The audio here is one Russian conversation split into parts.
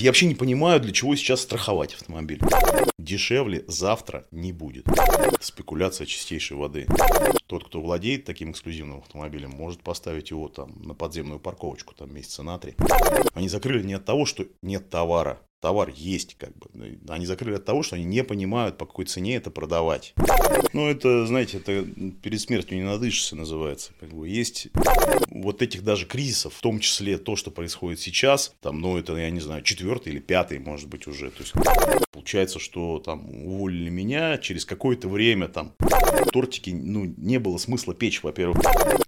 Я вообще не понимаю, для чего сейчас страховать автомобиль. Дешевле завтра не будет. Спекуляция чистейшей воды. Тот, кто владеет таким эксклюзивным автомобилем, может поставить его там на подземную парковочку там месяца на три. Они закрыли не от того, что нет товара, товар есть, как бы. Они закрыли от того, что они не понимают, по какой цене это продавать. Ну, это, знаете, это перед смертью не надышишься, называется. Как бы есть вот этих даже кризисов, в том числе то, что происходит сейчас, там, ну, это, я не знаю, четвертый или пятый, может быть, уже. То есть, получается, что там уволили меня, через какое-то время там тортики, ну, не было смысла печь, во-первых.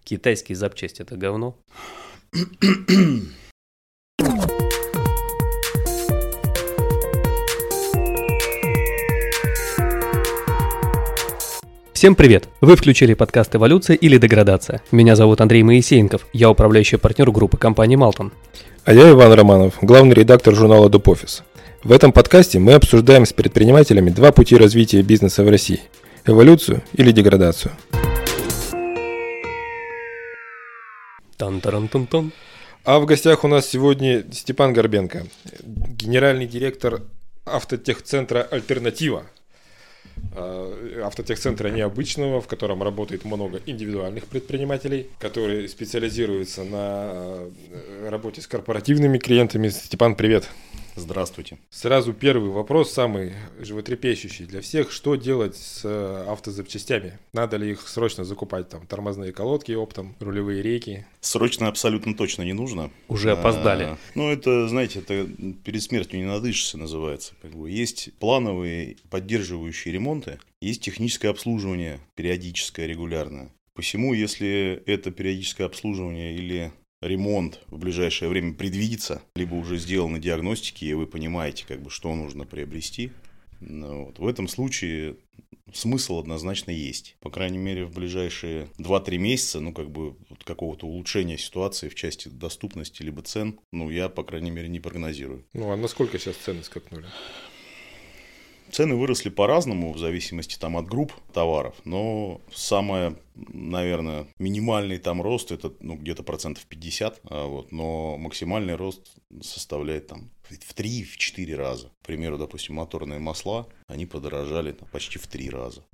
Китайские запчасти – это говно? Всем привет! Вы включили подкаст «Эволюция или деградация». Меня зовут Андрей Моисеенков, я управляющий партнер группы компании «Малтон». А я Иван Романов, главный редактор журнала «Дупофис». В этом подкасте мы обсуждаем с предпринимателями два пути развития бизнеса в России – эволюцию или деградацию. тан таран тан тан А в гостях у нас сегодня Степан Горбенко, генеральный директор автотехцентра «Альтернатива», автотехцентра необычного, в котором работает много индивидуальных предпринимателей, которые специализируются на э, работе с корпоративными клиентами. Степан, привет! Здравствуйте. Сразу первый вопрос, самый животрепещущий для всех. Что делать с э, автозапчастями? Надо ли их срочно закупать? Там тормозные колодки оптом, рулевые рейки? Срочно абсолютно точно не нужно. Уже опоздали. А, ну, это, знаете, это перед смертью не надышишься называется. Как бы есть плановые поддерживающие ремонты, есть техническое обслуживание периодическое, регулярное. Посему, если это периодическое обслуживание или ремонт в ближайшее время предвидится, либо уже сделаны диагностики, и вы понимаете, как бы, что нужно приобрести. Ну, вот. В этом случае смысл однозначно есть. По крайней мере, в ближайшие 2-3 месяца, ну, как бы, вот какого-то улучшения ситуации в части доступности либо цен, ну, я, по крайней мере, не прогнозирую. Ну, а насколько сейчас цены скакнули? Цены выросли по-разному, в зависимости там, от групп товаров, но самое, наверное, минимальный там рост это ну, где-то процентов 50, а вот, но максимальный рост составляет там в 3-4 раза. К примеру, допустим, моторные масла, они подорожали там, почти в 3 раза.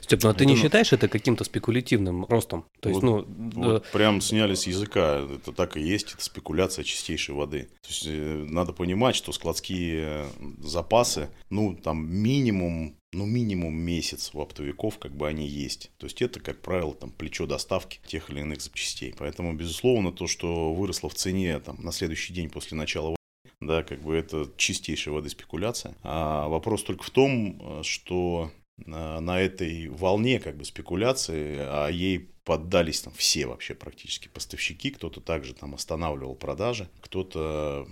Степ, ну а ты это, не считаешь это каким-то спекулятивным ростом? То есть, вот, ну, вот да... прям сняли с языка, это так и есть, это спекуляция чистейшей воды. То есть, э, надо понимать, что складские запасы, ну, там минимум ну, минимум месяц у оптовиков, как бы они есть. То есть это, как правило, там плечо доставки тех или иных запчастей. Поэтому, безусловно, то, что выросло в цене там, на следующий день после начала да, как бы это чистейшая воды спекуляция. А вопрос только в том, э, что на этой волне как бы спекуляции, а ей поддались там все вообще практически поставщики, кто-то также там останавливал продажи, кто-то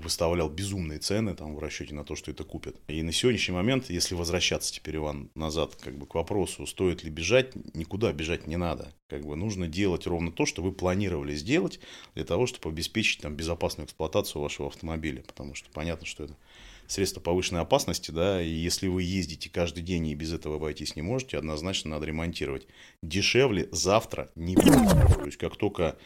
выставлял безумные цены там в расчете на то, что это купят. И на сегодняшний момент, если возвращаться теперь, Иван, назад как бы к вопросу, стоит ли бежать, никуда бежать не надо. Как бы нужно делать ровно то, что вы планировали сделать для того, чтобы обеспечить там безопасную эксплуатацию вашего автомобиля. Потому что понятно, что это средство повышенной опасности, да, и если вы ездите каждый день и без этого обойтись не можете, однозначно надо ремонтировать. Дешевле завтра не будет. То есть, как только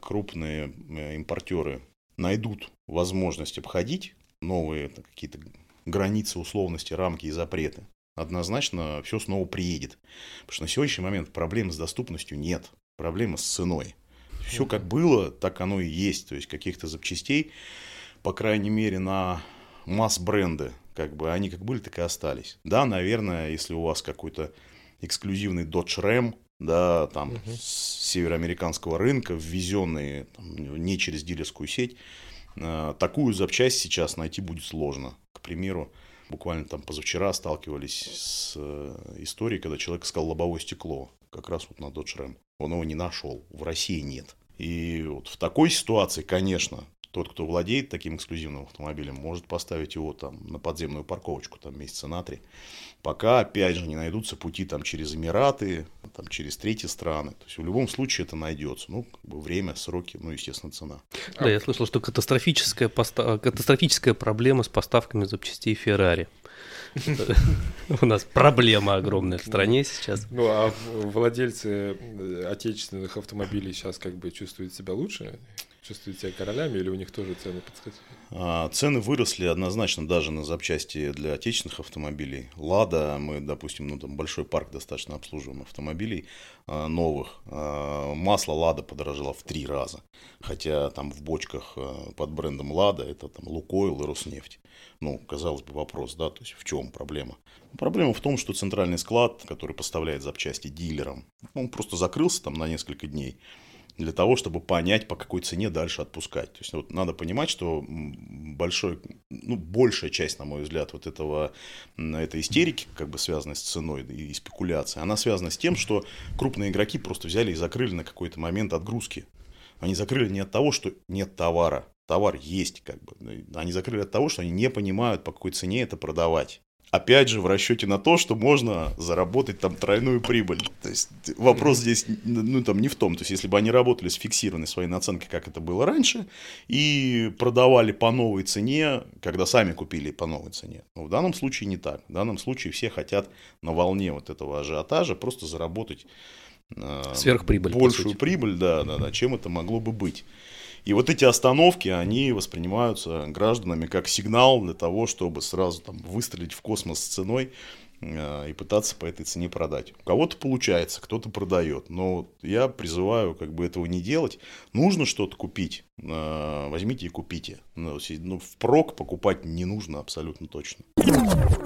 крупные э, импортеры найдут возможность обходить новые какие-то границы, условности, рамки и запреты, однозначно все снова приедет. Потому что на сегодняшний момент проблем с доступностью нет. Проблема с ценой. Все как было, так оно и есть. То есть каких-то запчастей, по крайней мере, на масс-бренды, как бы они как были, так и остались. Да, наверное, если у вас какой-то эксклюзивный Dodge Ram, да, там угу. с североамериканского рынка, ввезенные там, не через дилерскую сеть, э, такую запчасть сейчас найти будет сложно. К примеру, буквально там позавчера сталкивались с э, историей, когда человек искал лобовое стекло, как раз вот на Dodge Ram. Он его не нашел, в России нет. И вот в такой ситуации, конечно, тот, кто владеет таким эксклюзивным автомобилем, может поставить его там на подземную парковочку там месяца на три, пока, опять же, не найдутся пути там через Эмираты, там через третьи страны. То есть в любом случае это найдется. Ну, как бы время, сроки, ну, естественно, цена. Да, я слышал, что катастрофическая, поста... катастрофическая проблема с поставками запчастей Феррари. У нас проблема огромная в стране сейчас. Ну, а владельцы отечественных автомобилей сейчас как бы чувствуют себя лучше? Чувствуют себя королями или у них тоже цены подскочили? А, цены выросли однозначно даже на запчасти для отечественных автомобилей. Лада, мы, допустим, ну там большой парк достаточно обслуживаем автомобилей а, новых. А, масло Лада подорожало в три раза. Хотя там в бочках под брендом Лада это там Лукойл и Роснефть. Ну, казалось бы, вопрос, да, то есть в чем проблема? Проблема в том, что центральный склад, который поставляет запчасти дилерам, он просто закрылся там на несколько дней для того, чтобы понять, по какой цене дальше отпускать. То есть вот надо понимать, что большой, ну, большая часть, на мой взгляд, вот этого, этой истерики, как бы связанной с ценой и спекуляцией, она связана с тем, что крупные игроки просто взяли и закрыли на какой-то момент отгрузки. Они закрыли не от того, что нет товара, товар есть, как бы. Они закрыли от того, что они не понимают, по какой цене это продавать. Опять же, в расчете на то, что можно заработать там тройную прибыль. То есть вопрос здесь ну, там, не в том. То есть, если бы они работали с фиксированной своей наценкой, как это было раньше, и продавали по новой цене, когда сами купили по новой цене. Но в данном случае не так. В данном случае все хотят на волне вот этого ажиотажа просто заработать э, Сверхприбыль, большую прибыль, да, да, да, чем это могло бы быть. И вот эти остановки, они воспринимаются гражданами как сигнал для того, чтобы сразу там выстрелить в космос с ценой и пытаться по этой цене продать. У кого-то получается, кто-то продает, но я призываю как бы этого не делать. Нужно что-то купить, э, возьмите и купите. Ну, ну впрок покупать не нужно абсолютно точно.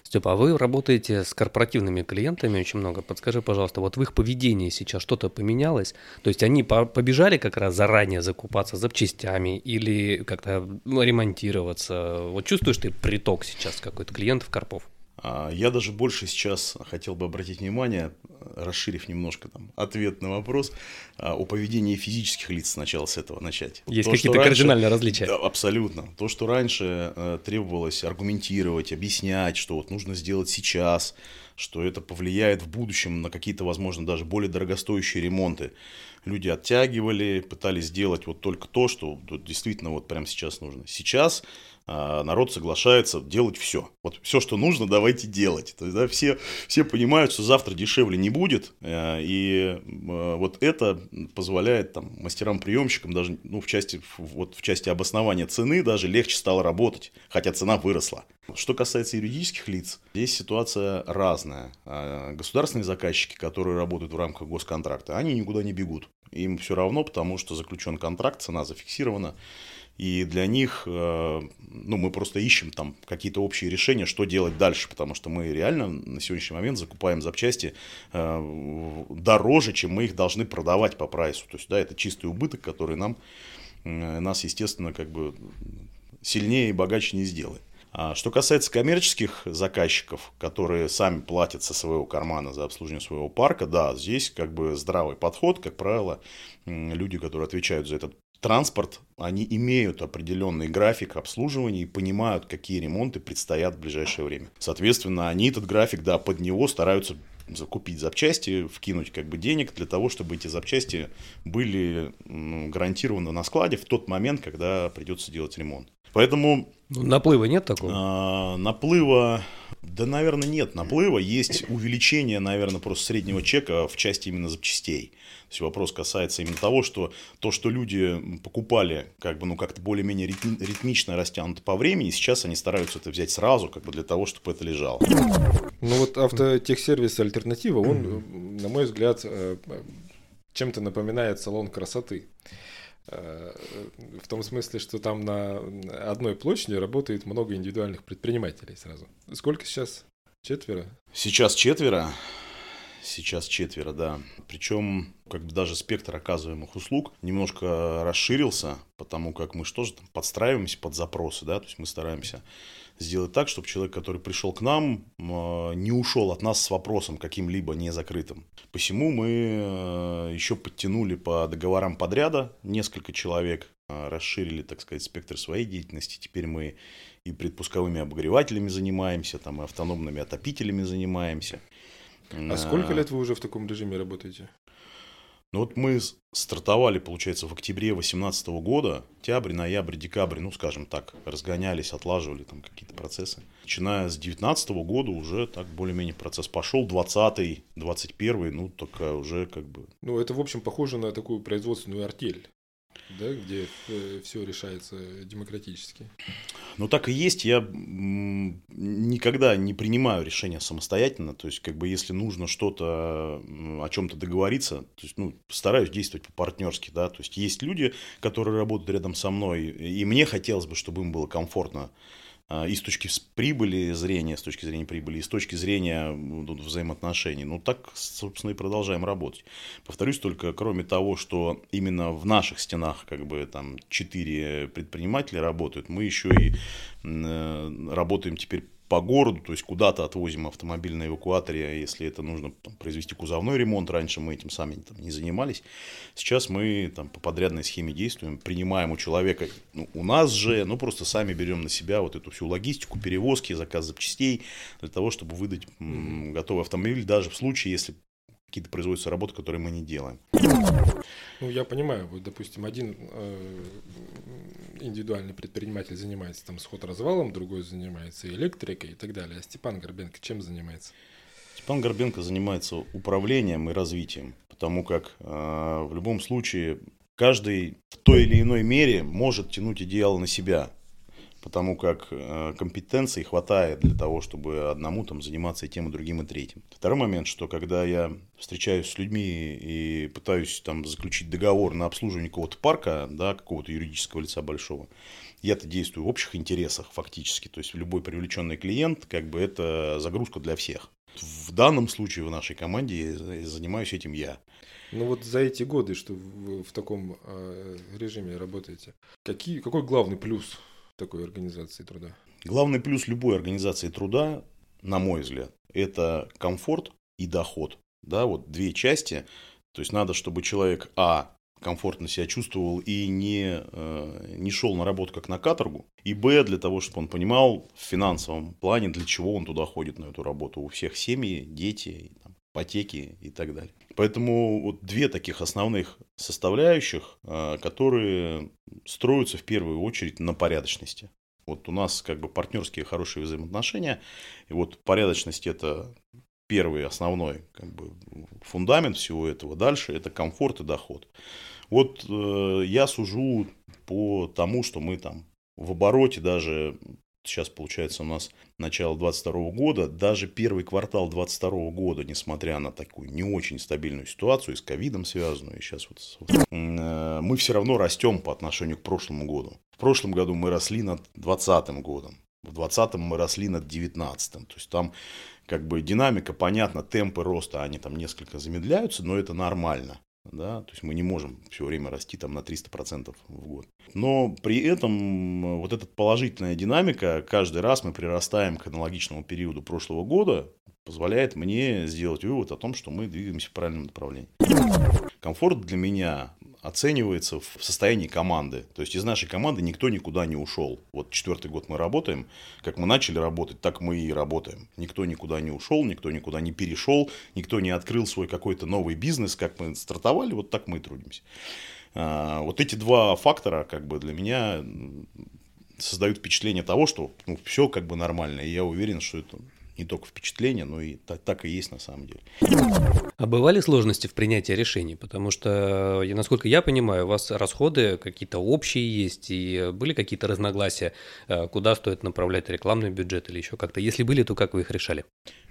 Степа, а вы работаете с корпоративными клиентами очень много. Подскажи, пожалуйста, вот в их поведении сейчас что-то поменялось? То есть они побежали как раз заранее закупаться запчастями или как-то ну, ремонтироваться? Вот чувствуешь ты приток сейчас какой-то клиентов, корпов? А, я даже больше сейчас хотел бы обратить внимание, расширив немножко там ответ на вопрос, а, о поведении физических лиц сначала с этого начать. Есть какие-то раньше, кардинальные различия? Да, абсолютно. То, что раньше э, требовалось аргументировать, объяснять, что вот нужно сделать сейчас, что это повлияет в будущем на какие-то, возможно, даже более дорогостоящие ремонты. Люди оттягивали, пытались сделать вот только то, что действительно вот прямо сейчас нужно. Сейчас а, народ соглашается делать все. Вот все, что нужно, давайте делать. То есть, да, все, все понимают, что завтра дешевле не будет, э, и э, вот это позволяет там, мастерам-приемщикам даже ну, в, части, вот, в части обоснования цены даже легче стало работать, хотя цена выросла. Что касается юридических лиц, здесь ситуация разная. А, государственные заказчики, которые работают в рамках госконтракта, они никуда не бегут. Им все равно, потому что заключен контракт, цена зафиксирована. И для них, э, ну, мы просто ищем там какие-то общие решения, что делать дальше, потому что мы реально на сегодняшний момент закупаем запчасти э, дороже, чем мы их должны продавать по прайсу. То есть, да, это чистый убыток, который нам, э, нас, естественно, как бы сильнее и богаче не сделает. А что касается коммерческих заказчиков, которые сами платят со своего кармана за обслуживание своего парка, да, здесь как бы здравый подход, как правило, люди, которые отвечают за этот транспорт, они имеют определенный график обслуживания и понимают, какие ремонты предстоят в ближайшее время. Соответственно, они этот график, да, под него стараются закупить запчасти, вкинуть как бы денег для того, чтобы эти запчасти были ну, гарантированы на складе в тот момент, когда придется делать ремонт. Поэтому... Ну, наплыва нет такого? А, наплыва... Да, наверное, нет наплыва. Есть увеличение, наверное, просто среднего чека в части именно запчастей. То есть вопрос касается именно того, что то, что люди покупали как бы, ну, как-то более-менее ритмично растянуто по времени, сейчас они стараются это взять сразу, как бы для того, чтобы это лежало. Ну вот автотехсервис альтернатива, он, на мой взгляд, э, чем-то напоминает салон красоты. Э, в том смысле, что там на одной площади работает много индивидуальных предпринимателей сразу. Сколько сейчас? Четверо? Сейчас четверо. Сейчас четверо, да. Причем, как бы даже спектр оказываемых услуг немножко расширился, потому как мы что же там подстраиваемся под запросы, да, то есть мы стараемся сделать так, чтобы человек, который пришел к нам, а, не ушел от нас с вопросом каким-либо не закрытым. Посему мы э, еще подтянули по договорам подряда несколько человек, а, расширили, так сказать, спектр своей деятельности. Теперь мы и предпусковыми обогревателями занимаемся, там, и автономными отопителями занимаемся. А сколько лет вы уже в таком режиме работаете? Ну вот мы стартовали, получается, в октябре 2018 года, октябрь, ноябрь, декабрь, ну, скажем так, разгонялись, отлаживали там какие-то процессы. Начиная с 2019 года уже так более-менее процесс пошел, 20 21 ну, только уже как бы... Ну, это, в общем, похоже на такую производственную артель. Да, где э, все решается демократически. Ну, так и есть. Я никогда не принимаю решения самостоятельно. То есть, как бы, если нужно что-то, о чем-то договориться, то есть, ну, стараюсь действовать по-партнерски, да. То есть, есть люди, которые работают рядом со мной, и мне хотелось бы, чтобы им было комфортно и с точки прибыли зрения, с точки зрения прибыли, и с точки зрения взаимоотношений. Ну, так, собственно, и продолжаем работать. Повторюсь только, кроме того, что именно в наших стенах как бы там четыре предпринимателя работают, мы еще и э, работаем теперь по городу, то есть куда-то отвозим автомобиль на эвакуаторе, если это нужно там, произвести кузовной ремонт, раньше мы этим сами там, не занимались. Сейчас мы там, по подрядной схеме действуем, принимаем у человека, ну, у нас же, ну просто сами берем на себя вот эту всю логистику, перевозки, заказ запчастей, для того, чтобы выдать м, готовый автомобиль, даже в случае, если какие-то производятся работы, которые мы не делаем. Ну, я понимаю, вот, допустим, один э, индивидуальный предприниматель занимается там сход-развалом, другой занимается электрикой и так далее. А Степан Горбенко чем занимается? Степан Горбенко занимается управлением и развитием, потому как э, в любом случае каждый в той или иной мере может тянуть идеал на себя потому как э, компетенций хватает для того, чтобы одному там заниматься и тем, и другим, и третьим. Второй момент, что когда я встречаюсь с людьми и пытаюсь там заключить договор на обслуживание какого-то парка, да, какого-то юридического лица большого, я-то действую в общих интересах фактически, то есть любой привлеченный клиент, как бы это загрузка для всех. В данном случае в нашей команде занимаюсь этим я. Ну вот за эти годы, что вы в таком э, режиме работаете, какие, какой главный плюс такой организации труда? Главный плюс любой организации труда, на мой взгляд, это комфорт и доход. Да, вот две части. То есть надо, чтобы человек, а, комфортно себя чувствовал и не, э, не шел на работу как на каторгу. И Б, для того, чтобы он понимал в финансовом плане, для чего он туда ходит на эту работу. У всех семьи, дети, там, ипотеки и так далее. Поэтому вот две таких основных составляющих, э, которые строятся в первую очередь на порядочности. Вот у нас как бы партнерские хорошие взаимоотношения, и вот порядочность это первый основной как бы, фундамент всего этого. Дальше это комфорт и доход. Вот э, я сужу по тому, что мы там в обороте даже сейчас получается у нас начало 22 года, даже первый квартал 22 года, несмотря на такую не очень стабильную ситуацию, и с ковидом связанную, и сейчас вот э, мы все равно растем по отношению к прошлому году. В прошлом году мы росли над 2020 годом, в 2020 мы росли над 2019. То есть там как бы динамика, понятно, темпы роста, они там несколько замедляются, но это нормально. Да? То есть мы не можем все время расти там на 300% в год. Но при этом вот эта положительная динамика, каждый раз мы прирастаем к аналогичному периоду прошлого года, позволяет мне сделать вывод о том, что мы двигаемся в правильном направлении. Комфорт для меня оценивается в состоянии команды. То есть из нашей команды никто никуда не ушел. Вот четвертый год мы работаем. Как мы начали работать, так мы и работаем. Никто никуда не ушел, никто никуда не перешел, никто не открыл свой какой-то новый бизнес. Как мы стартовали, вот так мы и трудимся. А, вот эти два фактора как бы для меня создают впечатление того, что ну, все как бы нормально. И я уверен, что это не только впечатление, но и так, так и есть на самом деле. А бывали сложности в принятии решений? Потому что, насколько я понимаю, у вас расходы какие-то общие есть, и были какие-то разногласия, э, куда стоит направлять рекламный бюджет или еще как-то. Если были, то как вы их решали?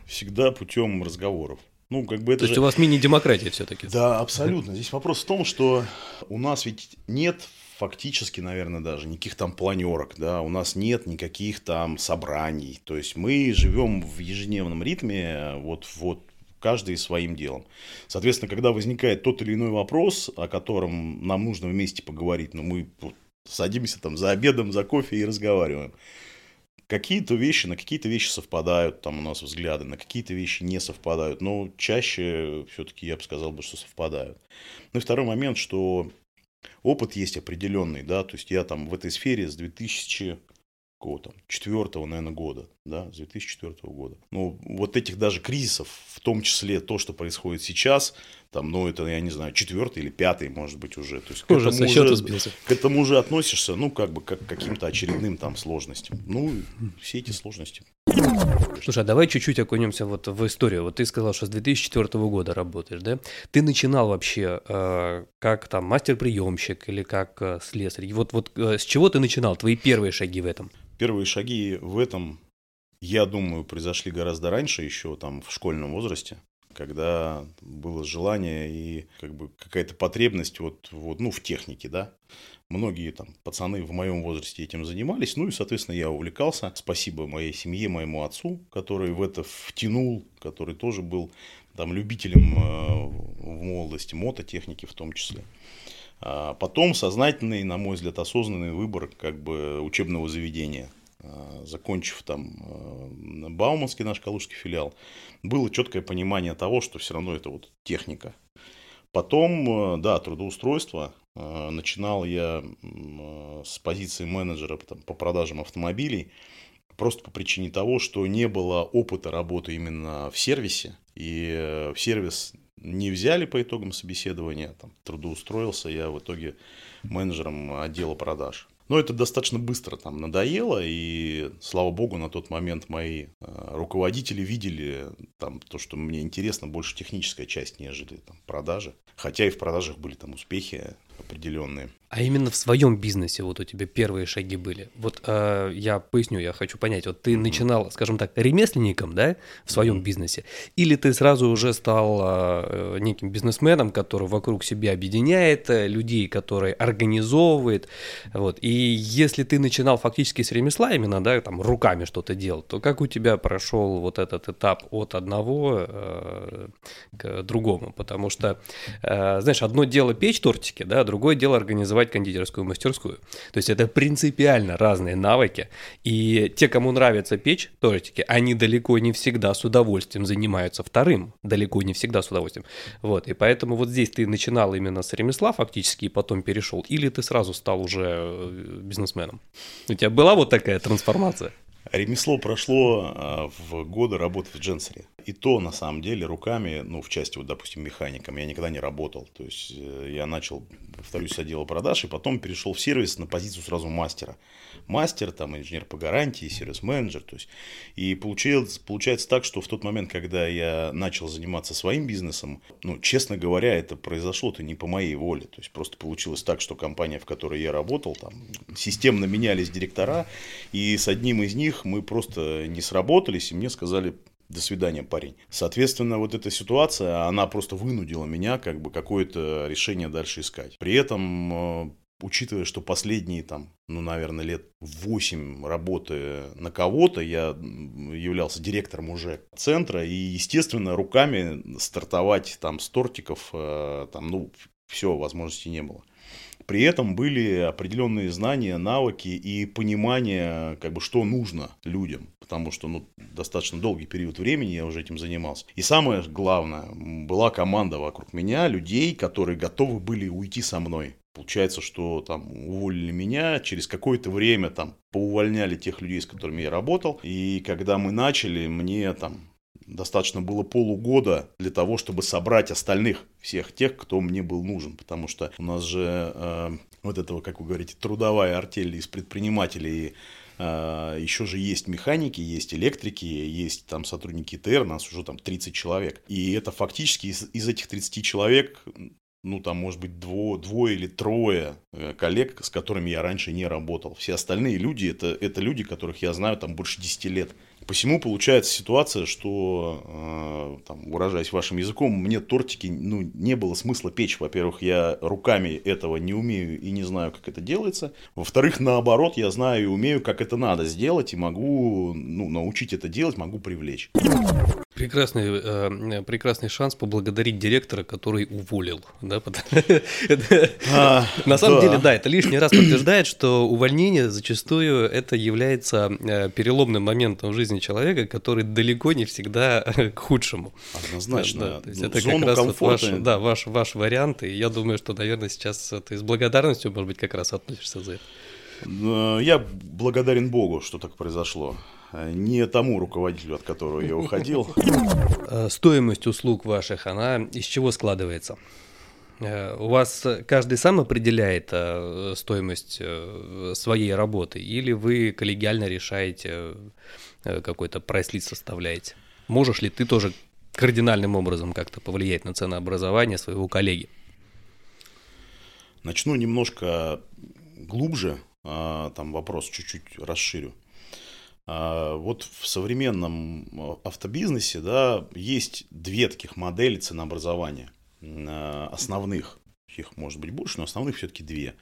Всегда путем разговоров. Ну, как бы это То же... есть у вас мини-демократия все-таки? Да, абсолютно. Здесь вопрос в том, что у нас ведь нет фактически, наверное, даже никаких там планерок, да, у нас нет никаких там собраний, то есть мы живем в ежедневном ритме, вот, вот каждый своим делом. Соответственно, когда возникает тот или иной вопрос, о котором нам нужно вместе поговорить, ну, мы садимся там за обедом, за кофе и разговариваем. Какие-то вещи, на какие-то вещи совпадают там у нас взгляды, на какие-то вещи не совпадают, но чаще все-таки я бы сказал, бы, что совпадают. Ну и второй момент, что опыт есть определенный, да, то есть я там в этой сфере с 2000 какого-то четвертого, наверное, года, да, с 2004 года. Ну, вот этих даже кризисов, в том числе то, что происходит сейчас, там, ну, это, я не знаю, четвертый или пятый, может быть, уже. То есть, к, уже этому уже, сбился. к этому уже относишься, ну, как бы, как к каким-то очередным там сложностям. Ну, все эти сложности. Слушай, а давай чуть-чуть окунемся вот в историю. Вот ты сказал, что с 2004 года работаешь, да? Ты начинал вообще э, как там мастер-приемщик или как э, слесарь? Вот, вот э, с чего ты начинал, твои первые шаги в этом? Первые шаги в этом, я думаю, произошли гораздо раньше, еще там в школьном возрасте когда было желание и как бы какая-то потребность вот, вот, ну, в технике, да. Многие там пацаны в моем возрасте этим занимались, ну и, соответственно, я увлекался. Спасибо моей семье, моему отцу, который в это втянул, который тоже был там любителем э, в молодости мототехники в том числе. А потом сознательный, на мой взгляд, осознанный выбор как бы учебного заведения. А, закончив там э, Бауманский наш калужский филиал, было четкое понимание того, что все равно это вот техника. Потом, э, да, трудоустройство. Э, начинал я с позиции менеджера там, по продажам автомобилей, просто по причине того, что не было опыта работы именно в сервисе, и в сервис не взяли по итогам собеседования, там, трудоустроился я в итоге менеджером отдела продаж. Но это достаточно быстро там надоело, и слава богу, на тот момент мои э, руководители видели там то, что мне интересно больше техническая часть, нежели там, продажи. Хотя и в продажах были там успехи определенные. А именно в своем бизнесе вот у тебя первые шаги были. Вот э, я поясню, я хочу понять. Вот ты mm-hmm. начинал, скажем так, ремесленником, да, в своем mm-hmm. бизнесе, или ты сразу уже стал э, неким бизнесменом, который вокруг себя объединяет э, людей, который организовывает, вот. И если ты начинал фактически с ремесла именно, да, там руками что-то делал, то как у тебя прошел вот этот этап от одного э, к другому? Потому что, э, знаешь, одно дело печь тортики, да, другое дело организовать кондитерскую мастерскую. То есть это принципиально разные навыки. И те, кому нравится печь тортики, они далеко не всегда с удовольствием занимаются вторым. Далеко не всегда с удовольствием. Вот. И поэтому вот здесь ты начинал именно с ремесла фактически и потом перешел. Или ты сразу стал уже э, бизнесменом? У тебя была вот такая трансформация? Ремесло прошло а, в годы работы в Дженсере. И то, на самом деле, руками, ну, в части, вот, допустим, механиком, я никогда не работал. То есть, э, я начал, повторюсь, с отдела продаж, и потом перешел в сервис на позицию сразу мастера. Мастер, там, инженер по гарантии, сервис-менеджер. То есть, и получилось, получается так, что в тот момент, когда я начал заниматься своим бизнесом, ну, честно говоря, это произошло-то не по моей воле. То есть, просто получилось так, что компания, в которой я работал, там, системно менялись директора, и с одним из них мы просто не сработались, и мне сказали, до свидания, парень. Соответственно, вот эта ситуация, она просто вынудила меня как бы какое-то решение дальше искать. При этом, э, учитывая, что последние там, ну, наверное, лет 8 работы на кого-то, я являлся директором уже центра, и, естественно, руками стартовать там с тортиков, э, там, ну, все, возможности не было. При этом были определенные знания, навыки и понимание, как бы, что нужно людям. Потому что ну, достаточно долгий период времени я уже этим занимался. И самое главное, была команда вокруг меня, людей, которые готовы были уйти со мной. Получается, что там уволили меня, через какое-то время там поувольняли тех людей, с которыми я работал. И когда мы начали, мне там достаточно было полугода для того, чтобы собрать остальных, всех тех, кто мне был нужен. Потому что у нас же э, вот этого, как вы говорите, трудовая артель из предпринимателей э, еще же есть механики, есть электрики, есть там сотрудники ТР, нас уже там 30 человек. И это фактически из, из этих 30 человек ну, там, может быть, дво, двое или трое э, коллег, с которыми я раньше не работал. Все остальные люди это, это люди, которых я знаю там больше 10 лет. Посему получается ситуация, что, э, там, выражаясь вашим языком, мне тортики ну, не было смысла печь. Во-первых, я руками этого не умею и не знаю, как это делается. Во-вторых, наоборот, я знаю и умею, как это надо сделать, и могу ну, научить это делать, могу привлечь. Прекрасный, э, прекрасный шанс поблагодарить директора, который уволил. Да? А, На самом деле, да, это лишний раз подтверждает, что увольнение зачастую это является э, переломным моментом в жизни человека, который далеко не всегда к худшему. Однозначно. Да, то есть это как раз ваш, да, ваш, ваш вариант, и я думаю, что, наверное, сейчас ты с благодарностью, может быть, как раз относишься за это. Э, я благодарен Богу, что так произошло. Не тому руководителю, от которого я уходил. Э, стоимость услуг ваших, она из чего складывается? Э, у вас каждый сам определяет стоимость своей работы, или вы коллегиально решаете какой-то прайс-лист составляете? Можешь ли ты тоже кардинальным образом как-то повлиять на ценообразование своего коллеги? Начну немножко глубже, а, там вопрос чуть-чуть расширю. А, вот в современном а, автобизнесе да, есть две таких модели ценообразования основных. Их может быть больше, но основных все-таки две.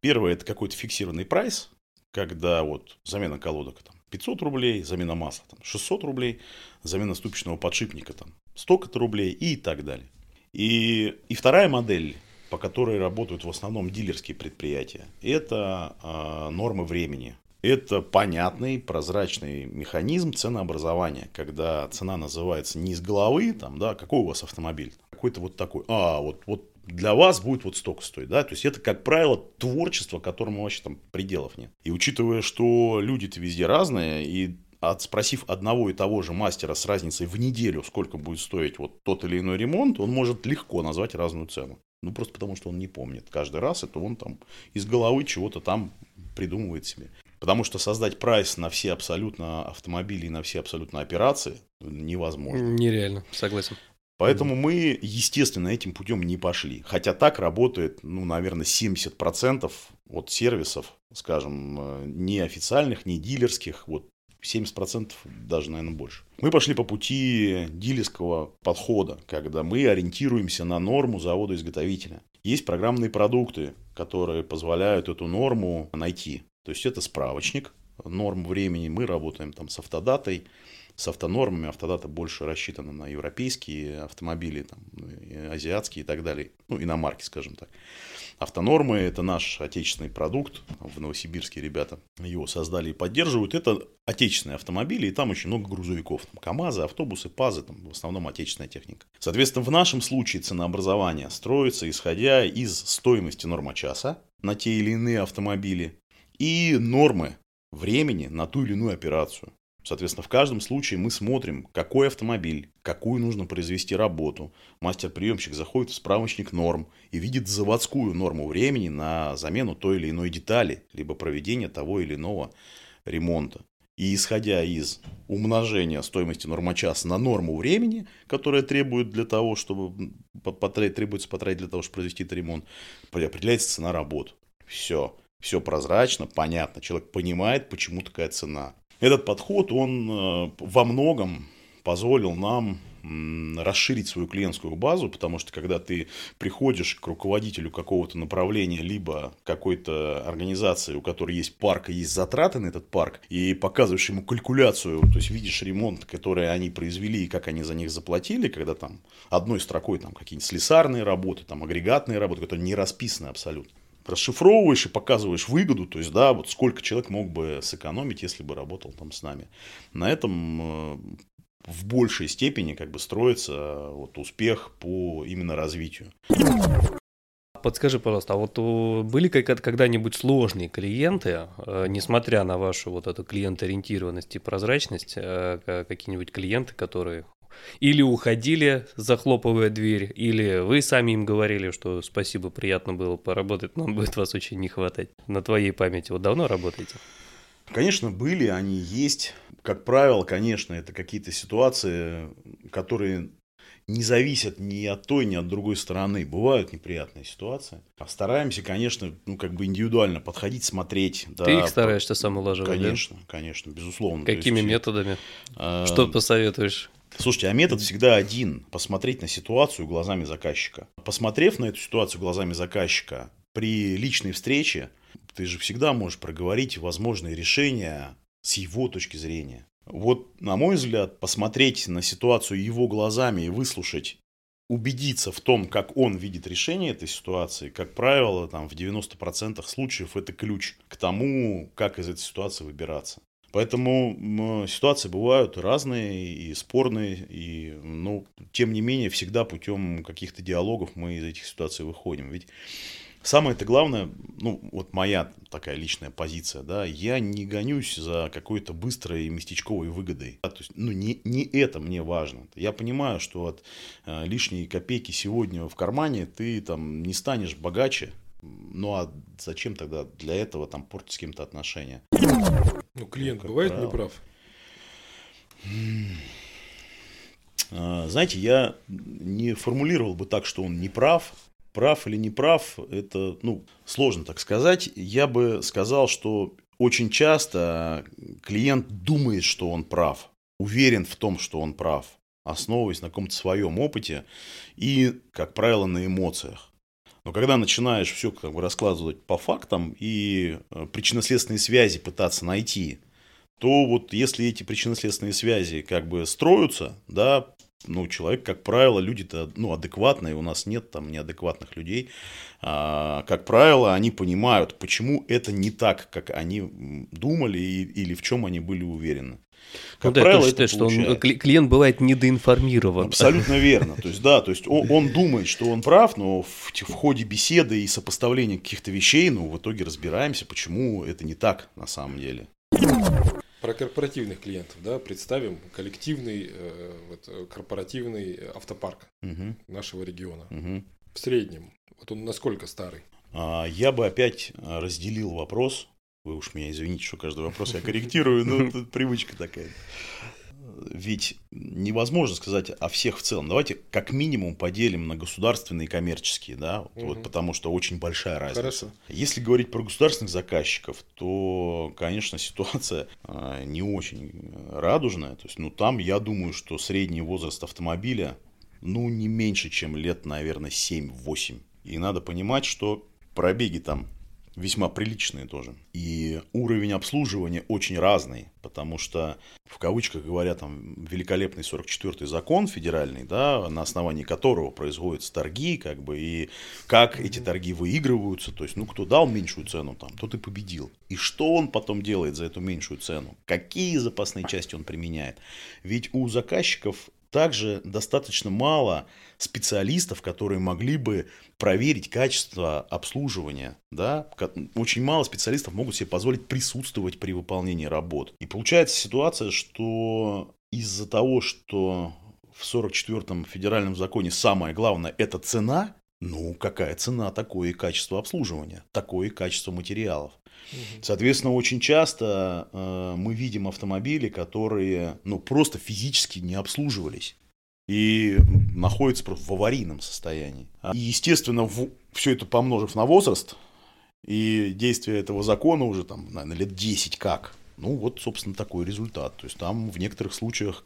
Первое – это какой-то фиксированный прайс, когда вот замена колодок там, 500 рублей, замена масла там, 600 рублей, замена ступичного подшипника там, столько-то рублей и так далее. И, и вторая модель по которой работают в основном дилерские предприятия, это э, нормы времени. Это понятный, прозрачный механизм ценообразования, когда цена называется не из головы, там, да, какой у вас автомобиль, какой-то вот такой, а, вот, вот для вас будет вот столько стоить, да, то есть это, как правило, творчество, которому вообще там пределов нет. И учитывая, что люди-то везде разные, и от, спросив одного и того же мастера с разницей в неделю, сколько будет стоить вот тот или иной ремонт, он может легко назвать разную цену. Ну, просто потому, что он не помнит. Каждый раз это он там из головы чего-то там придумывает себе. Потому что создать прайс на все абсолютно автомобили и на все абсолютно операции невозможно. Нереально, согласен. Поэтому мы, естественно, этим путем не пошли. Хотя так работает, ну, наверное, 70% от сервисов, скажем, э, не официальных, не дилерских, вот 70% даже, наверное, больше. Мы пошли по пути дилерского подхода, когда мы ориентируемся на норму завода-изготовителя. Есть программные продукты, которые позволяют эту норму найти. То есть это справочник норм времени. Мы работаем там с автодатой, с автонормами. Автодата больше рассчитана на европейские автомобили, там, азиатские и так далее. Ну, иномарки, скажем так. Автонормы – это наш отечественный продукт. В Новосибирске ребята его создали и поддерживают. Это отечественные автомобили, и там очень много грузовиков. Там КАМАЗы, автобусы, ПАЗы, там в основном отечественная техника. Соответственно, в нашем случае ценообразование строится, исходя из стоимости нормочаса на те или иные автомобили и нормы времени на ту или иную операцию. Соответственно, в каждом случае мы смотрим, какой автомобиль, какую нужно произвести работу. Мастер-приемщик заходит в справочник норм и видит заводскую норму времени на замену той или иной детали, либо проведение того или иного ремонта. И исходя из умножения стоимости нормочаса на норму времени, которая требует для того, чтобы потратить, требуется потратить для того, чтобы произвести этот ремонт, определяется цена работы. Все. Все прозрачно, понятно. Человек понимает, почему такая цена. Этот подход, он э, во многом позволил нам расширить свою клиентскую базу, потому что когда ты приходишь к руководителю какого-то направления, либо какой-то организации, у которой есть парк и есть затраты на этот парк, и показываешь ему калькуляцию, то есть видишь ремонт, который они произвели и как они за них заплатили, когда там одной строкой там какие-нибудь слесарные работы, там агрегатные работы, которые не расписаны абсолютно расшифровываешь и показываешь выгоду, то есть, да, вот сколько человек мог бы сэкономить, если бы работал там с нами. На этом э, в большей степени как бы строится э, вот успех по именно развитию. Подскажи, пожалуйста, а вот были когда-нибудь сложные клиенты, э, несмотря на вашу вот эту клиент-ориентированность и прозрачность, какие-нибудь клиенты, которые или уходили, захлопывая дверь, или вы сами им говорили, что спасибо, приятно было поработать, нам будет вас очень не хватать. На твоей памяти вот давно работаете? Конечно, были, они есть. Как правило, конечно, это какие-то ситуации, которые не зависят ни от той, ни от другой стороны. Бывают неприятные ситуации. А стараемся, конечно, ну, как бы индивидуально подходить, смотреть. Ты да, их стараешься сам улаживать, Конечно, да? конечно, безусловно. Какими есть, методами? А... Что посоветуешь? Слушайте, а метод всегда один. Посмотреть на ситуацию глазами заказчика. Посмотрев на эту ситуацию глазами заказчика, при личной встрече ты же всегда можешь проговорить возможные решения с его точки зрения. Вот, на мой взгляд, посмотреть на ситуацию его глазами и выслушать, убедиться в том, как он видит решение этой ситуации, как правило, там, в 90% случаев это ключ к тому, как из этой ситуации выбираться. Поэтому ситуации бывают разные и спорные, и, ну, тем не менее, всегда путем каких-то диалогов мы из этих ситуаций выходим. Ведь самое-то главное, ну, вот моя такая личная позиция, да, я не гонюсь за какой-то быстрой местечковой выгодой. Да, то есть, ну, не, не это мне важно. Я понимаю, что от э, лишней копейки сегодня в кармане ты там не станешь богаче, ну а зачем тогда для этого там портить с кем-то отношения? Ну, клиент ну, бывает правило. неправ. А, знаете, я не формулировал бы так, что он не прав. Прав или не прав, это ну, сложно так сказать. Я бы сказал, что очень часто клиент думает, что он прав, уверен в том, что он прав, основываясь на каком-то своем опыте и, как правило, на эмоциях. Но когда начинаешь все как бы раскладывать по фактам и э, причинно-следственные связи пытаться найти, то вот если эти причинно-следственные связи как бы строятся, да, ну, человек, как правило, люди-то, ну, адекватные, у нас нет там неадекватных людей, а, как правило, они понимают, почему это не так, как они думали и, или в чем они были уверены. Как ну, да, правило, это считаю, что он, клиент бывает недоинформирован. Абсолютно верно. То есть, да, то есть он, он думает, что он прав, но в, в ходе беседы и сопоставления каких-то вещей, ну, в итоге разбираемся, почему это не так на самом деле. Про корпоративных клиентов, да, представим коллективный э, вот, корпоративный автопарк угу. нашего региона. Угу. В среднем, вот он насколько старый? А, я бы опять разделил вопрос. Вы уж меня извините, что каждый вопрос я корректирую, но тут привычка такая ведь невозможно сказать о всех в целом. Давайте как минимум поделим на государственные и коммерческие, да, угу. вот, потому что очень большая разница. Хорошо. Если говорить про государственных заказчиков, то, конечно, ситуация э, не очень радужная. То есть, ну, там, я думаю, что средний возраст автомобиля, ну, не меньше, чем лет, наверное, 7-8. И надо понимать, что пробеги там весьма приличные тоже. И уровень обслуживания очень разный, потому что, в кавычках говоря, там великолепный 44-й закон федеральный, да, на основании которого производятся торги, как бы, и как эти торги выигрываются, то есть, ну, кто дал меньшую цену там, тот и победил. И что он потом делает за эту меньшую цену? Какие запасные части он применяет? Ведь у заказчиков также достаточно мало специалистов, которые могли бы проверить качество обслуживания. Да? Очень мало специалистов могут себе позволить присутствовать при выполнении работ. И получается ситуация, что из-за того, что в 44-м федеральном законе самое главное – это цена, ну, какая цена, такое и качество обслуживания, такое и качество материалов. Соответственно, очень часто э, мы видим автомобили, которые ну, просто физически не обслуживались и находятся просто в аварийном состоянии. И, естественно, в, все это помножив на возраст и действие этого закона уже там, наверное, лет 10 как, ну вот, собственно, такой результат. То есть там в некоторых случаях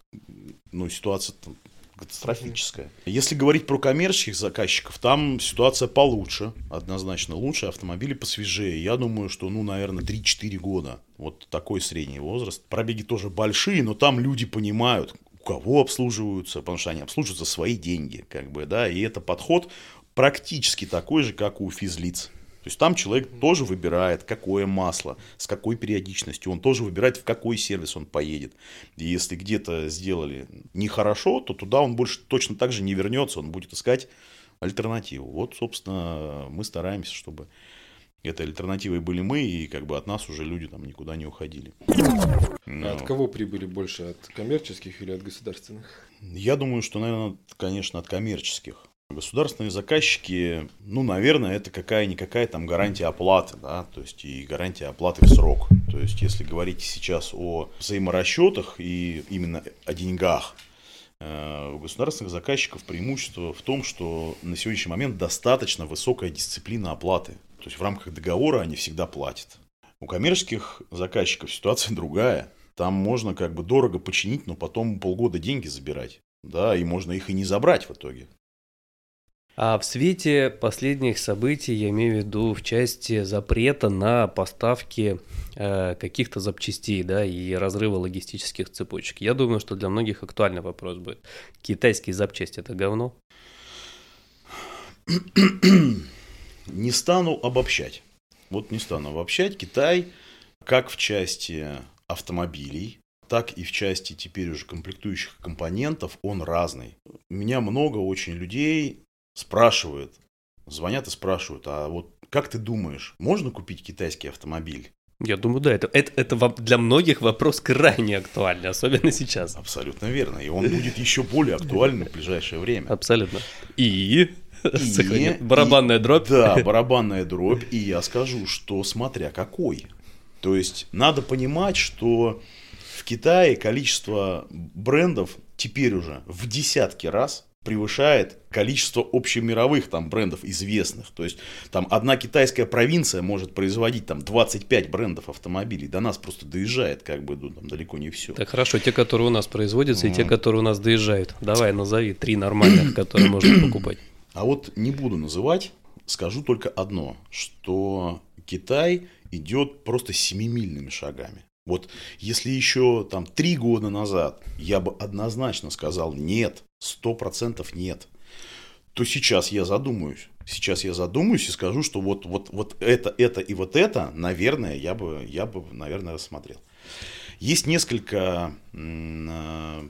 ну, ситуация катастрофическая. Если говорить про коммерческих заказчиков, там ситуация получше, однозначно лучше, автомобили посвежее. Я думаю, что, ну, наверное, 3-4 года. Вот такой средний возраст. Пробеги тоже большие, но там люди понимают, у кого обслуживаются, потому что они обслуживаются свои деньги, как бы, да, и это подход практически такой же, как у физлиц. То есть там человек тоже выбирает, какое масло, с какой периодичностью, он тоже выбирает, в какой сервис он поедет. И если где-то сделали нехорошо, то туда он больше точно так же не вернется, он будет искать альтернативу. Вот, собственно, мы стараемся, чтобы этой альтернативой были мы, и как бы от нас уже люди там никуда не уходили. Но... А от кого прибыли больше, от коммерческих или от государственных? Я думаю, что, наверное, конечно, от коммерческих. Государственные заказчики, ну, наверное, это какая-никакая там гарантия оплаты, да, то есть и гарантия оплаты в срок. То есть, если говорить сейчас о взаиморасчетах и именно о деньгах, э, у государственных заказчиков преимущество в том, что на сегодняшний момент достаточно высокая дисциплина оплаты. То есть в рамках договора они всегда платят. У коммерческих заказчиков ситуация другая. Там можно как бы дорого починить, но потом полгода деньги забирать. Да, и можно их и не забрать в итоге. А в свете последних событий, я имею в виду в части запрета на поставки э, каких-то запчастей, да, и разрыва логистических цепочек, я думаю, что для многих актуальный вопрос будет. Китайские запчасти – это говно? Не стану обобщать. Вот не стану обобщать. Китай, как в части автомобилей, так и в части теперь уже комплектующих компонентов, он разный. У меня много очень людей спрашивают, звонят и спрашивают, а вот как ты думаешь, можно купить китайский автомобиль? Я думаю, да, это, это, это для многих вопрос крайне актуальный, особенно сейчас. Абсолютно верно. И он будет еще более актуальным в ближайшее время. Абсолютно. И, и барабанная дробь. Да, барабанная дробь. И я скажу, что смотря какой. То есть надо понимать, что в Китае количество брендов теперь уже в десятки раз превышает количество общемировых там брендов известных. То есть там одна китайская провинция может производить там 25 брендов автомобилей. До нас просто доезжает как бы ну, там далеко не все. Так хорошо, те, которые у нас производятся, и те, которые у нас доезжают. Давай назови три нормальных, которые можно покупать. А вот не буду называть, скажу только одно, что Китай идет просто семимильными шагами. Вот если еще там три года назад я бы однозначно сказал нет, сто процентов нет, то сейчас я задумаюсь. Сейчас я задумаюсь и скажу, что вот, вот, вот это, это и вот это, наверное, я бы, я бы, наверное, рассмотрел. Есть несколько э,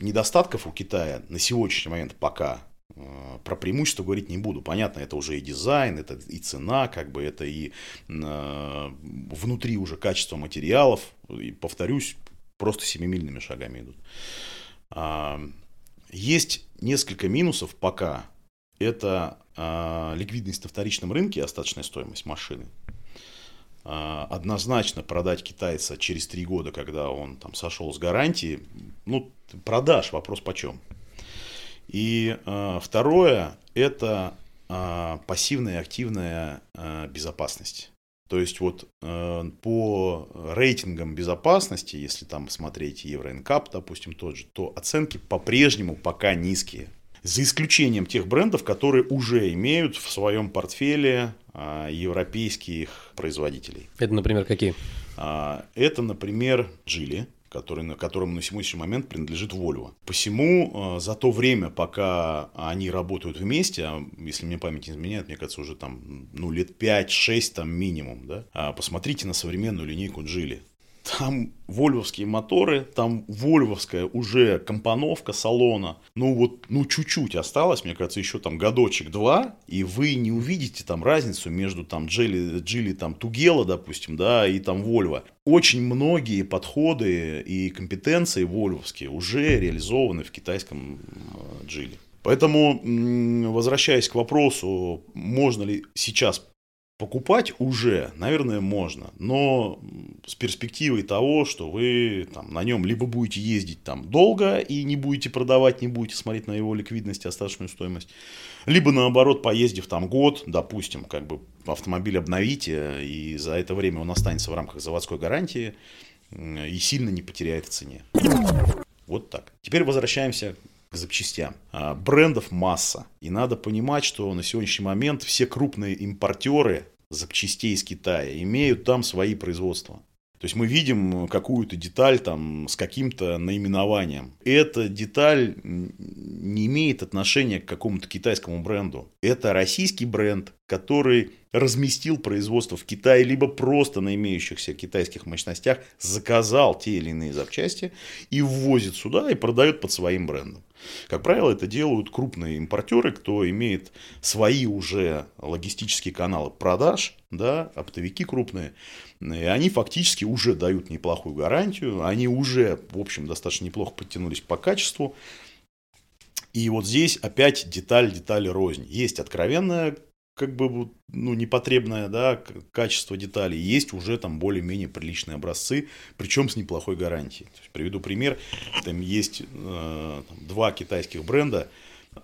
недостатков у Китая на сегодняшний момент пока. Э, про преимущество говорить не буду. Понятно, это уже и дизайн, это и цена, как бы это и э, внутри уже качество материалов. И повторюсь, просто семимильными шагами идут. Есть несколько минусов пока. Это а, ликвидность на вторичном рынке остаточная стоимость машины. А, однозначно продать китайца через три года, когда он там сошел с гарантии, ну, продашь, вопрос почем. И э, второе – это э, пассивная и активная э, безопасность. То есть вот э, по рейтингам безопасности, если там смотреть Евроинкап, допустим, тот же, то оценки по-прежнему пока низкие. За исключением тех брендов, которые уже имеют в своем портфеле э, европейских производителей. Это, например, какие? Э, это, например, Geely который, которому на сегодняшний момент принадлежит Volvo. Посему э, за то время, пока они работают вместе, а если мне память не изменяет, мне кажется, уже там ну, лет 5-6 там минимум, да, а посмотрите на современную линейку Geely там вольвовские моторы, там вольвовская уже компоновка салона. Ну вот, ну чуть-чуть осталось, мне кажется, еще там годочек-два, и вы не увидите там разницу между там Джили, Джили там Тугела, допустим, да, и там Вольво. Очень многие подходы и компетенции вольвовские уже реализованы в китайском Джили. Поэтому, возвращаясь к вопросу, можно ли сейчас Покупать уже, наверное, можно, но с перспективой того, что вы там, на нем либо будете ездить там долго и не будете продавать, не будете смотреть на его ликвидность, остаточную стоимость, либо наоборот, поездив там год, допустим, как бы автомобиль обновите, и за это время он останется в рамках заводской гарантии и сильно не потеряет в цене. Вот так. Теперь возвращаемся к запчастям. А, брендов масса. И надо понимать, что на сегодняшний момент все крупные импортеры запчастей из Китая имеют там свои производства. То есть мы видим какую-то деталь там с каким-то наименованием. Эта деталь не имеет отношения к какому-то китайскому бренду. Это российский бренд, который разместил производство в Китае, либо просто на имеющихся китайских мощностях заказал те или иные запчасти и ввозит сюда и продает под своим брендом. Как правило, это делают крупные импортеры, кто имеет свои уже логистические каналы продаж, да, оптовики крупные, и они фактически уже дают неплохую гарантию, они уже, в общем, достаточно неплохо подтянулись по качеству, и вот здесь опять деталь детали рознь. Есть откровенная как бы ну, непотребное да, качество деталей. Есть уже там более-менее приличные образцы, причем с неплохой гарантией. есть, приведу пример. Там есть э, там, два китайских бренда,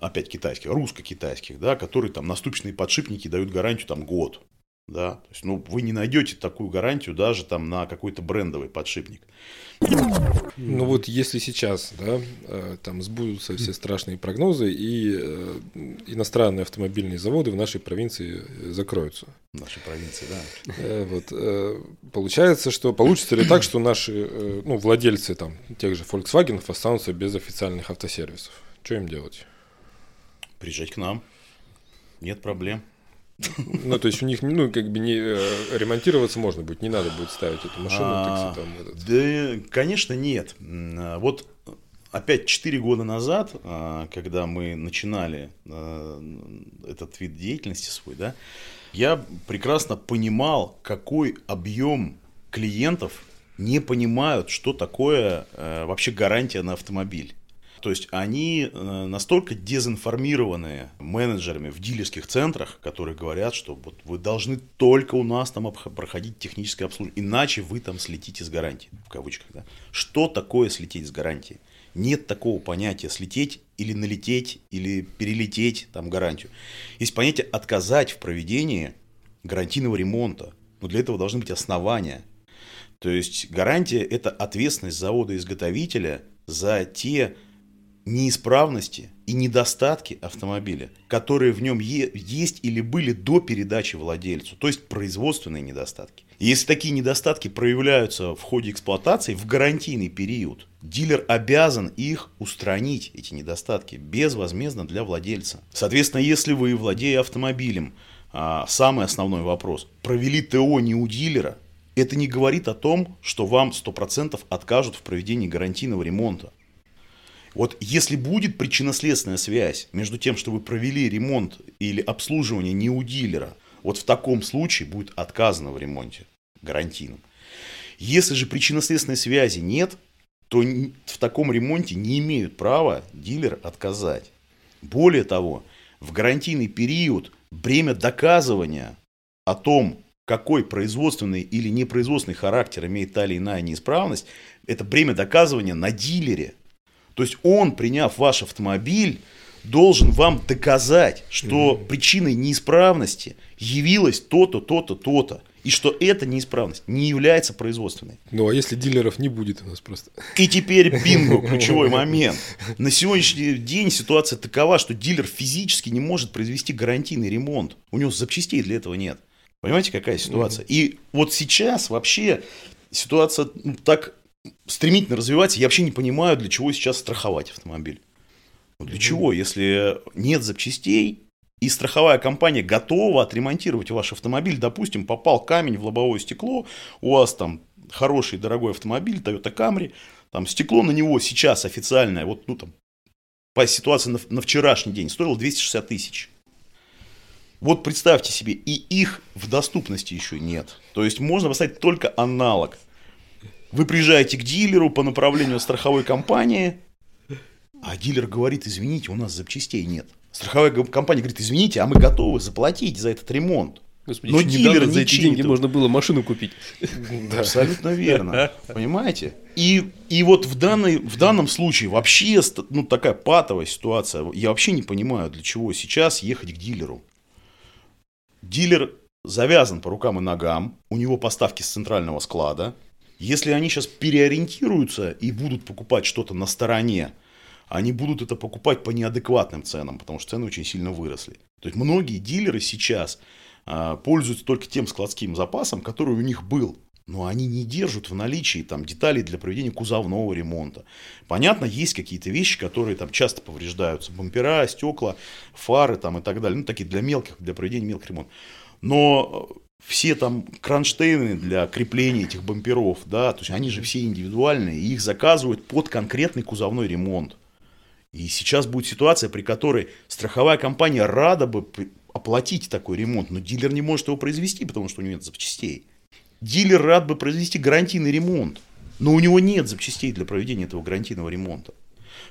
опять китайских, русско-китайских, да, которые там на ступичные подшипники дают гарантию там год. Да? То есть, ну, вы не найдете такую гарантию даже там на какой-то брендовый подшипник. Ну вот если сейчас, да, э, там сбудутся все страшные прогнозы и э, иностранные автомобильные заводы в нашей провинции закроются. В нашей провинции, да. Э, вот, получается, что получится ли так, что наши ну, владельцы там тех же Volkswagen останутся без официальных автосервисов? Что им делать? Приезжать к нам. Нет проблем. Ну, то есть у них, ну, как бы не э, ремонтироваться можно будет, не надо будет ставить эту машину. А, такси, там, этот. Да, конечно, нет. Вот опять 4 года назад, а, когда мы начинали а, этот вид деятельности свой, да, я прекрасно понимал, какой объем клиентов не понимают, что такое э, вообще гарантия на автомобиль. То есть они э, настолько дезинформированные менеджерами в дилерских центрах, которые говорят, что вот вы должны только у нас там проходить техническое обслуживание, иначе вы там слетите с гарантии, в кавычках. Да? Что такое слететь с гарантии? Нет такого понятия слететь или налететь, или перелететь там гарантию. Есть понятие отказать в проведении гарантийного ремонта. Но для этого должны быть основания. То есть гарантия – это ответственность завода-изготовителя за те неисправности и недостатки автомобиля, которые в нем есть или были до передачи владельцу, то есть производственные недостатки. Если такие недостатки проявляются в ходе эксплуатации в гарантийный период, дилер обязан их устранить, эти недостатки, безвозмездно для владельца. Соответственно, если вы, владея автомобилем, а, самый основной вопрос, провели ТО не у дилера, это не говорит о том, что вам 100% откажут в проведении гарантийного ремонта. Вот если будет причинно-следственная связь между тем, что вы провели ремонт или обслуживание не у дилера, вот в таком случае будет отказано в ремонте гарантийном. Если же причинно-следственной связи нет, то в таком ремонте не имеют права дилер отказать. Более того, в гарантийный период бремя доказывания о том, какой производственный или непроизводственный характер имеет та или иная неисправность, это бремя доказывания на дилере – то есть он, приняв ваш автомобиль, должен вам доказать, что mm причиной неисправности явилось то-то, то-то, то-то. И что эта неисправность не является производственной. Ну, а если дилеров не будет у нас просто? И теперь бинго, ключевой момент. На сегодняшний день ситуация такова, что дилер физически не может произвести гарантийный ремонт. У него запчастей для этого нет. Понимаете, какая ситуация? И вот сейчас вообще ситуация ну, так стремительно развивается. Я вообще не понимаю, для чего сейчас страховать автомобиль. Ну, для чего, если нет запчастей, и страховая компания готова отремонтировать ваш автомобиль, допустим, попал камень в лобовое стекло, у вас там хороший дорогой автомобиль, Toyota Camry, там стекло на него сейчас официальное, вот ну там по ситуации на, на вчерашний день стоило 260 тысяч. Вот представьте себе, и их в доступности еще нет. То есть можно поставить только аналог – вы приезжаете к дилеру по направлению страховой компании, а дилер говорит, извините, у нас запчастей нет. Страховая компания говорит, извините, а мы готовы заплатить за этот ремонт. Господи, Но дилер за эти деньги можно было машину купить. Абсолютно верно. Понимаете? И, и вот в, данной, в данном случае вообще ну, такая патовая ситуация. Я вообще не понимаю, для чего сейчас ехать к дилеру. Дилер завязан по рукам и ногам, у него поставки с центрального склада, если они сейчас переориентируются и будут покупать что-то на стороне, они будут это покупать по неадекватным ценам, потому что цены очень сильно выросли. То есть многие дилеры сейчас а, пользуются только тем складским запасом, который у них был. Но они не держат в наличии там, деталей для проведения кузовного ремонта. Понятно, есть какие-то вещи, которые там часто повреждаются. Бампера, стекла, фары там, и так далее. Ну, такие для мелких, для проведения мелких ремонтов. Но все там кронштейны для крепления этих бамперов, да, то есть они же все индивидуальные, и их заказывают под конкретный кузовной ремонт. И сейчас будет ситуация, при которой страховая компания рада бы оплатить такой ремонт, но дилер не может его произвести, потому что у него нет запчастей. Дилер рад бы произвести гарантийный ремонт, но у него нет запчастей для проведения этого гарантийного ремонта.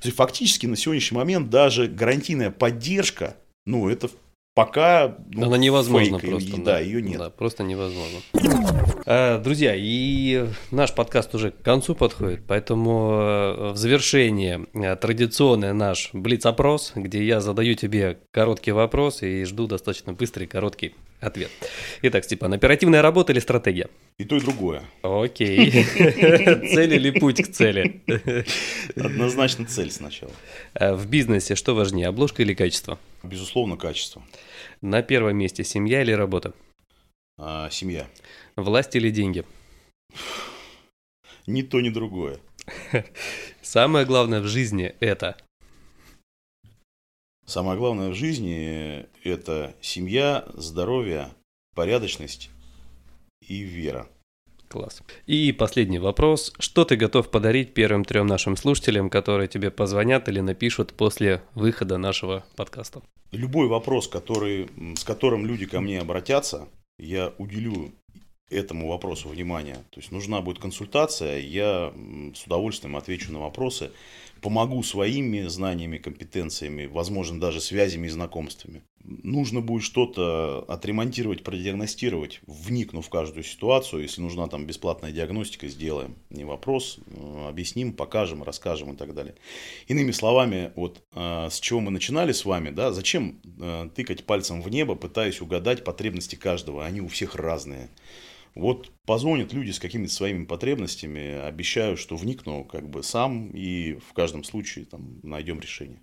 То есть фактически на сегодняшний момент даже гарантийная поддержка, ну это Пока ну, она невозможна фейк, просто. Да, да, ее нет. Да, просто невозможно. А, друзья, и наш подкаст уже к концу подходит, поэтому э, в завершение э, традиционный наш блиц-опрос, где я задаю тебе короткий вопрос и жду достаточно быстрый короткий ответ. Итак, Степан, оперативная работа или стратегия? И то, и другое. Окей. Цель или путь к цели? Однозначно цель сначала. А в бизнесе что важнее, обложка или качество? Безусловно, качество. На первом месте семья или работа? А, семья. Власть или деньги? Ни то, ни другое. Самое главное в жизни это? Самое главное в жизни – это семья, здоровье, порядочность и вера. Класс. И последний вопрос. Что ты готов подарить первым трем нашим слушателям, которые тебе позвонят или напишут после выхода нашего подкаста? Любой вопрос, который, с которым люди ко мне обратятся, я уделю этому вопросу внимания. То есть нужна будет консультация, я с удовольствием отвечу на вопросы, помогу своими знаниями, компетенциями, возможно, даже связями и знакомствами. Нужно будет что-то отремонтировать, продиагностировать, вникнув в каждую ситуацию. Если нужна там бесплатная диагностика, сделаем. Не вопрос, э, объясним, покажем, расскажем и так далее. Иными словами, вот э, с чего мы начинали с вами, да, зачем э, тыкать пальцем в небо, пытаясь угадать потребности каждого, они у всех разные. Вот позвонят люди с какими-то своими потребностями, обещаю, что вникну как бы сам и в каждом случае там найдем решение.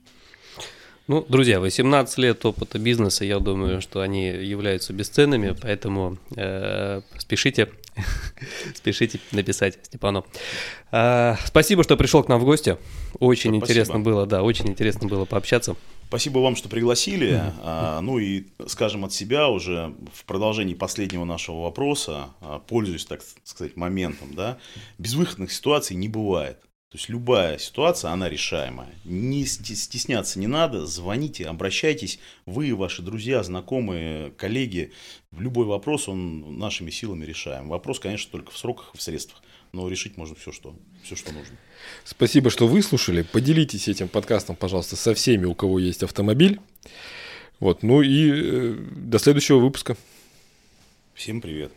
Ну, друзья, 18 лет опыта бизнеса, я думаю, что они являются бесценными, поэтому э, спешите, спешите написать Степану. Э, спасибо, что пришел к нам в гости. Очень спасибо. интересно было, да, очень интересно было пообщаться. Спасибо вам, что пригласили. Mm-hmm. А, ну и скажем от себя уже в продолжении последнего нашего вопроса, а, пользуясь, так сказать, моментом, да, безвыходных ситуаций не бывает. То есть любая ситуация, она решаемая. Не стесняться не надо, звоните, обращайтесь. Вы, ваши друзья, знакомые, коллеги, любой вопрос он нашими силами решаем. Вопрос, конечно, только в сроках и в средствах. Но решить можно все, что, все, что нужно. Спасибо, что выслушали. Поделитесь этим подкастом, пожалуйста, со всеми, у кого есть автомобиль. Вот, ну и э, до следующего выпуска. Всем привет.